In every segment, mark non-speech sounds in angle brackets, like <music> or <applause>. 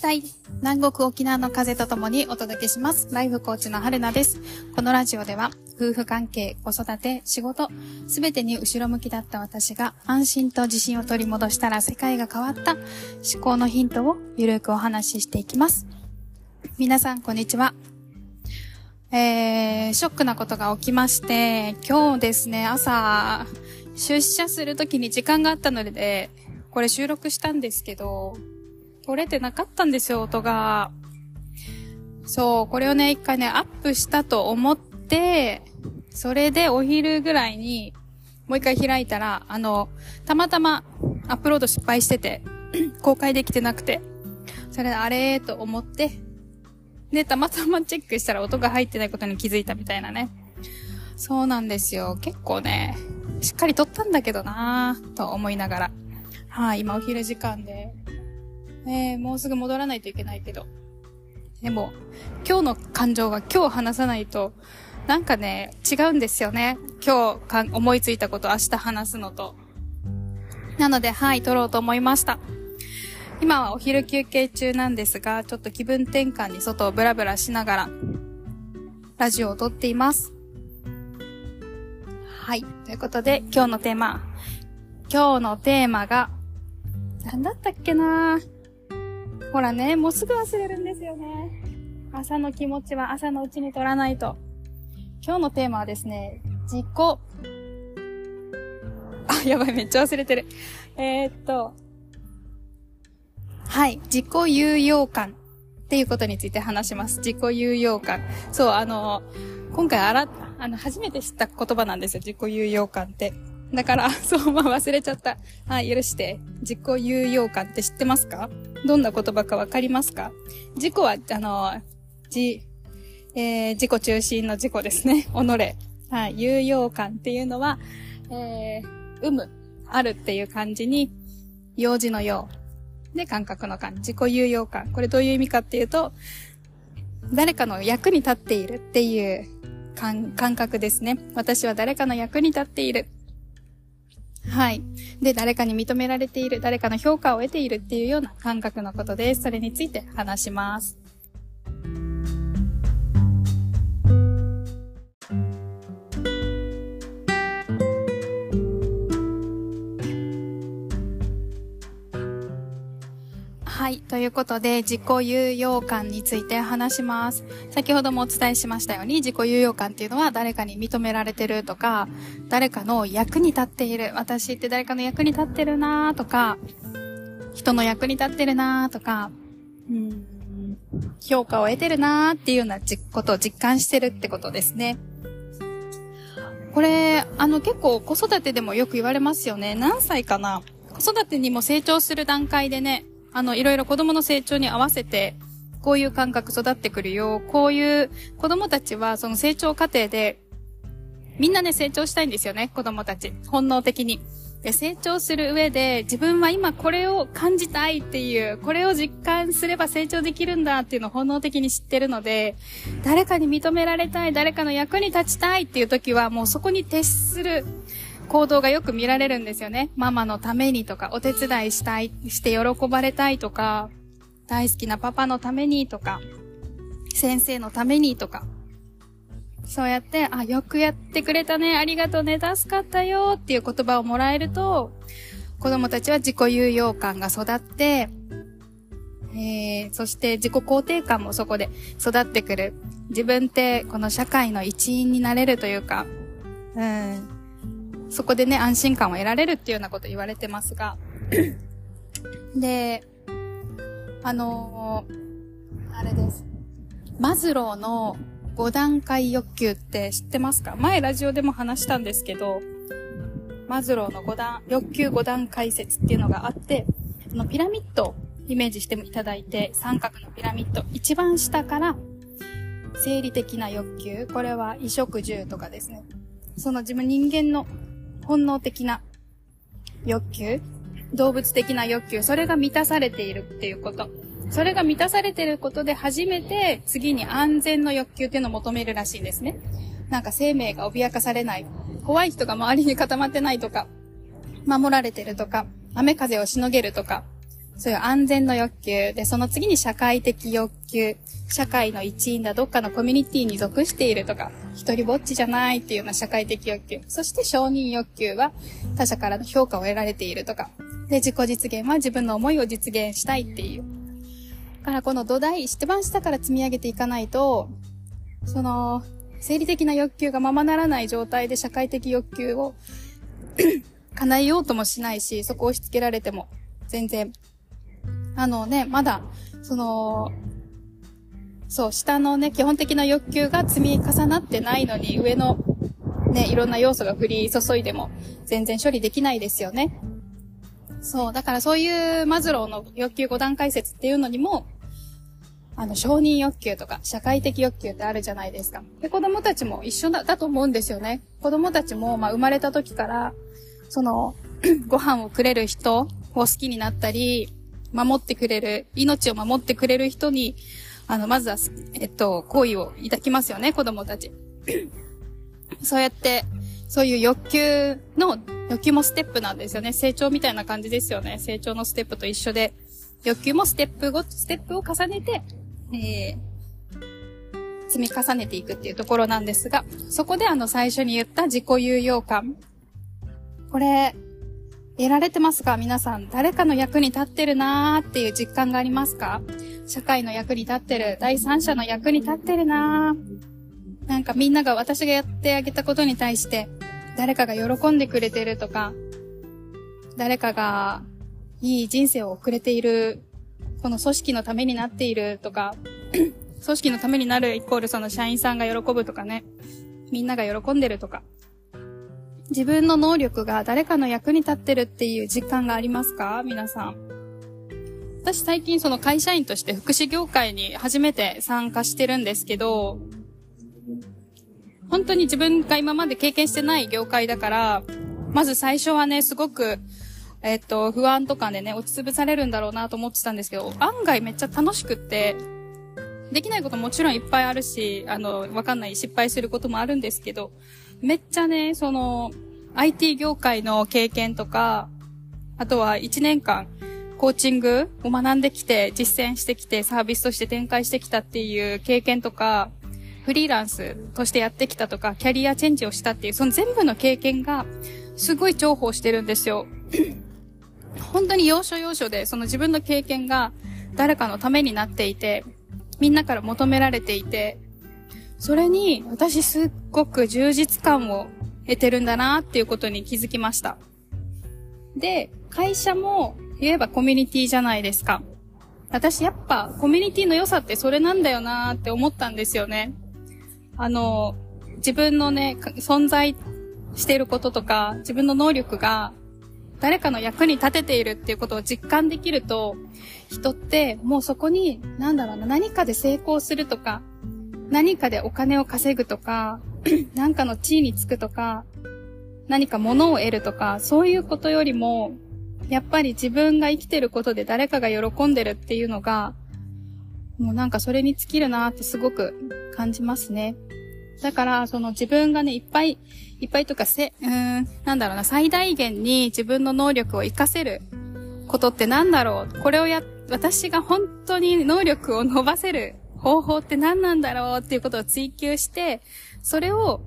隊南国沖縄の風とともにお届けします。ライフコーチの春菜です。このラジオでは夫婦関係、子育て、仕事、すべてに後ろ向きだった私が安心と自信を取り戻したら世界が変わった思考のヒントをゆるくお話ししていきます。皆さんこんにちは。えー、ショックなことが起きまして、今日ですね、朝、出社するときに時間があったので、これ収録したんですけど、取れてなかったんですよ、音が。そう、これをね、一回ね、アップしたと思って、それでお昼ぐらいに、もう一回開いたら、あの、たまたまアップロード失敗してて、<clears throat> 公開できてなくて、それあれーと思って、で、たまたまチェックしたら音が入ってないことに気づいたみたいなね。そうなんですよ。結構ね、しっかり撮ったんだけどなぁ、と思いながら。はい、今お昼時間で、え、もうすぐ戻らないといけないけど。でも、今日の感情が今日話さないと、なんかね、違うんですよね。今日か思いついたこと明日話すのと。なので、はい、撮ろうと思いました。今はお昼休憩中なんですが、ちょっと気分転換に外をブラブラしながら、ラジオを撮っています。はい。ということで、今日のテーマ。今日のテーマが、なんだったっけなぁほらね、もうすぐ忘れるんですよね。朝の気持ちは朝のうちに取らないと。今日のテーマはですね、自己、あ、やばい、めっちゃ忘れてる。えー、っと、はい、自己有用感っていうことについて話します。自己有用感。そう、あの、今回あら、あの、初めて知った言葉なんですよ、自己有用感って。だから、<laughs> そう、まあ忘れちゃった。はい、許して。自己有用感って知ってますか？どんな言葉かわかりますか？自己は、あの、自、えー、自己中心の自己ですね。<laughs> 己。はい、有用感っていうのは、えー、有無、あるっていう感じに、用事の用。で、感覚の感。自己有用感。これどういう意味かっていうと、誰かの役に立っているっていう感覚ですね。私は誰かの役に立っている。はい。で、誰かに認められている、誰かの評価を得ているっていうような感覚のことです。それについて話します。はい。ということで、自己有用感について話します。先ほどもお伝えしましたように、自己有用感っていうのは誰かに認められてるとか、誰かの役に立っている。私って誰かの役に立ってるなーとか、人の役に立ってるなーとか、うん、評価を得てるなーっていうようなことを実感してるってことですね。これ、あの結構子育てでもよく言われますよね。何歳かな子育てにも成長する段階でね、あの、いろいろ子供の成長に合わせて、こういう感覚育ってくるよ。こういう子供たちはその成長過程で、みんなね、成長したいんですよね、子供たち。本能的に。で、成長する上で、自分は今これを感じたいっていう、これを実感すれば成長できるんだっていうのを本能的に知ってるので、誰かに認められたい、誰かの役に立ちたいっていう時は、もうそこに徹する行動がよく見られるんですよね。ママのためにとか、お手伝いしたい、して喜ばれたいとか、大好きなパパのためにとか、先生のためにとか。そうやって、あ、よくやってくれたね、ありがとうね、助かったよっていう言葉をもらえると、子供たちは自己有用感が育って、えー、そして自己肯定感もそこで育ってくる。自分ってこの社会の一員になれるというか、うん、そこでね、安心感を得られるっていうようなこと言われてますが、<clears throat> で、あのー、あれです。マズローの5段階欲求って知ってますか？前ラジオでも話したんですけど、マズローの5段、欲求5段階説っていうのがあって、あのピラミッドをイメージしていただいて、三角のピラミッド、一番下から生理的な欲求、これは衣食住とかですね。その自分人間の本能的な欲求、動物的な欲求、それが満たされているっていうこと。それが満たされていることで初めて次に安全の欲求っていうのを求めるらしいんですね。なんか生命が脅かされない。怖い人が周りに固まってないとか、守られてるとか、雨風をしのげるとか、そういう安全の欲求。で、その次に社会的欲求。社会の一員だ、どっかのコミュニティに属しているとか、一人ぼっちじゃないっていうような社会的欲求。そして承認欲求は他者からの評価を得られているとか。で、自己実現は自分の思いを実現したいっていう。だからこの土台、一番下から積み上げていかないと、その、生理的な欲求がままならない状態で社会的欲求を <clears throat> 叶えようともしないし、そこを押し付けられても全然あのね、まだ、その、そう、下のね、基本的な欲求が積み重なってないのに、上のね、いろんな要素が降り注いでも全然処理できないですよね。そう、だからそういうマズローの欲求5段階説っていうのにも、あの、承認欲求とか、社会的欲求ってあるじゃないですか。で、子供たちも一緒だ、だと思うんですよね。子供たちも、まあ、生まれた時から、その、<clears throat> ご飯をくれる人を好きになったり、守ってくれる、命を守ってくれる人に、あの、まずは、えっと、好意を抱きますよね、子供たち。<coughs> そうやって、そういう欲求の、欲求もステップなんですよね。成長みたいな感じですよね。成長のステップと一緒で、欲求もステップご、ステップを重ねて、えー、積み重ねていくっていうところなんですが、そこであの最初に言った自己有用感。これ、得られてますか？皆さん。誰かの役に立ってるなーっていう実感がありますか？社会の役に立ってる。第三者の役に立ってるなー。なんかみんなが私がやってあげたことに対して、誰かが喜んでくれてるとか、誰かがいい人生を送れている、この組織のためになっているとか、組織のためになるイコールその社員さんが喜ぶとかね、みんなが喜んでるとか、自分の能力が誰かの役に立ってるっていう実感がありますか？皆さん。私最近その会社員として福祉業界に初めて参加してるんですけど、本当に自分が今まで経験してない業界だから、まず最初はね、すごく、えっと、不安とかでね、落ちつぶされるんだろうなと思ってたんですけど、案外めっちゃ楽しくって、できないこともちろんいっぱいあるし、あの、わかんない失敗することもあるんですけど、めっちゃね、その、IT 業界の経験とか、あとは1年間、コーチングを学んできて、実践してきて、サービスとして展開してきたっていう経験とか、フリーランスとしてやってきたとか、キャリアチェンジをしたっていう、その全部の経験が、すごい重宝してるんですよ。<coughs> 本当に要所要所で、その自分の経験が誰かのためになっていて、みんなから求められていて、それに私すっごく充実感を得てるんだなっていうことに気づきました。で、会社も言えばコミュニティじゃないですか。私やっぱコミュニティの良さってそれなんだよなって思ったんですよね。あの、自分のね、存在してることとか、自分の能力が誰かの役に立てているっていうことを実感できると、人ってもうそこに、なんだろうな、何かで成功するとか、何かでお金を稼ぐとか、<clears throat> 何かの地位につくとか、何か物を得るとか、そういうことよりも、やっぱり自分が生きてることで誰かが喜んでるっていうのが、もうなんかそれに尽きるなってすごく感じますね。だから、その自分がね、いっぱい、いっぱいとかせ、うん、なんだろうな、最大限に自分の能力を活かせることってなんだろうこれをや、私が本当に能力を伸ばせる方法って何なんだろうっていうことを追求して、それを、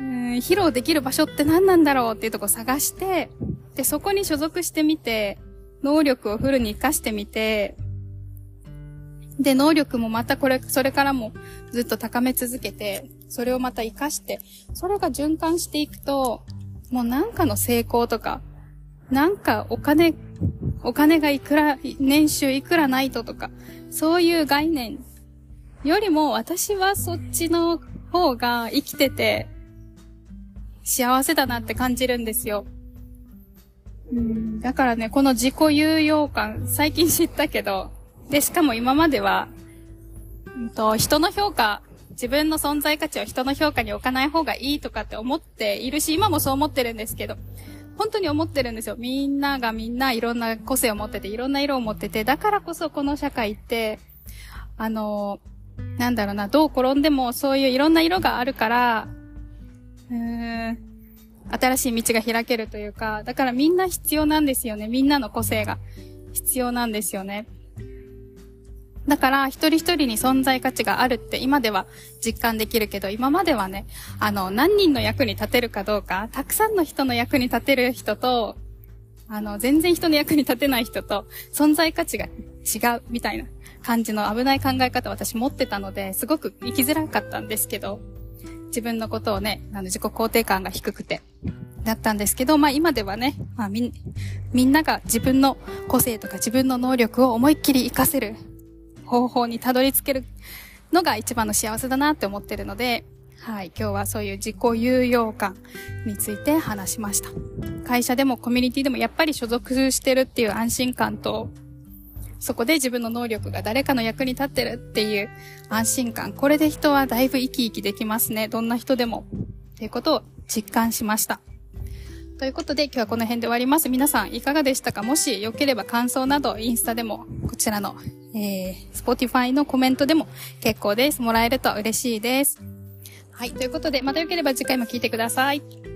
うん、披露できる場所って何なんだろうっていうとこ探して、で、そこに所属してみて、能力をフルに活かしてみて、で、能力もまたこれ、それからもずっと高め続けて、それをまた活かして、それが循環していくと、もうなんかの成功とか、なんかお金、お金がいくら、年収いくらないととか、そういう概念よりも私はそっちの方が生きてて幸せだなって感じるんですよ。うん、だからね、この自己有用感、最近知ったけど、で、しかも今までは、うんと、人の評価、自分の存在価値を人の評価に置かない方がいいとかって思っているし、今もそう思ってるんですけど、本当に思ってるんですよ。みんながみんないろんな個性を持ってて、いろんな色を持ってて、だからこそこの社会って、あの、なんだろうな、どう転んでもそういういろんな色があるから、うーん、新しい道が開けるというか、だからみんな必要なんですよね、みんなの個性が。必要なんですよね。だから、一人一人に存在価値があるって今では実感できるけど、今まではね、あの、何人の役に立てるかどうか、たくさんの人の役に立てる人と、あの、全然人の役に立てない人と、存在価値が違うみたいな感じの危ない考え方を私持ってたので、すごく生きづらかったんですけど、自分のことをね、あの、自己肯定感が低くて、だったんですけど、まあ今ではね、まあみ、みんなが自分の個性とか自分の能力を思いっきり活かせる方法にたどり着けるのが一番の幸せだなって思ってるので、はい、今日はそういう自己有用感について話しました。会社でもコミュニティでもやっぱり所属してるっていう安心感と、そこで自分の能力が誰かの役に立ってるっていう安心感。これで人はだいぶ生き生きできますね。どんな人でも。っていうことを実感しました。ということで今日はこの辺で終わります。皆さんいかがでしたか？もしよければ感想などインスタでもこちらの、えー、Spotify のコメントでも結構です。もらえると嬉しいです。はい。ということでまたよければ次回も聞いてください。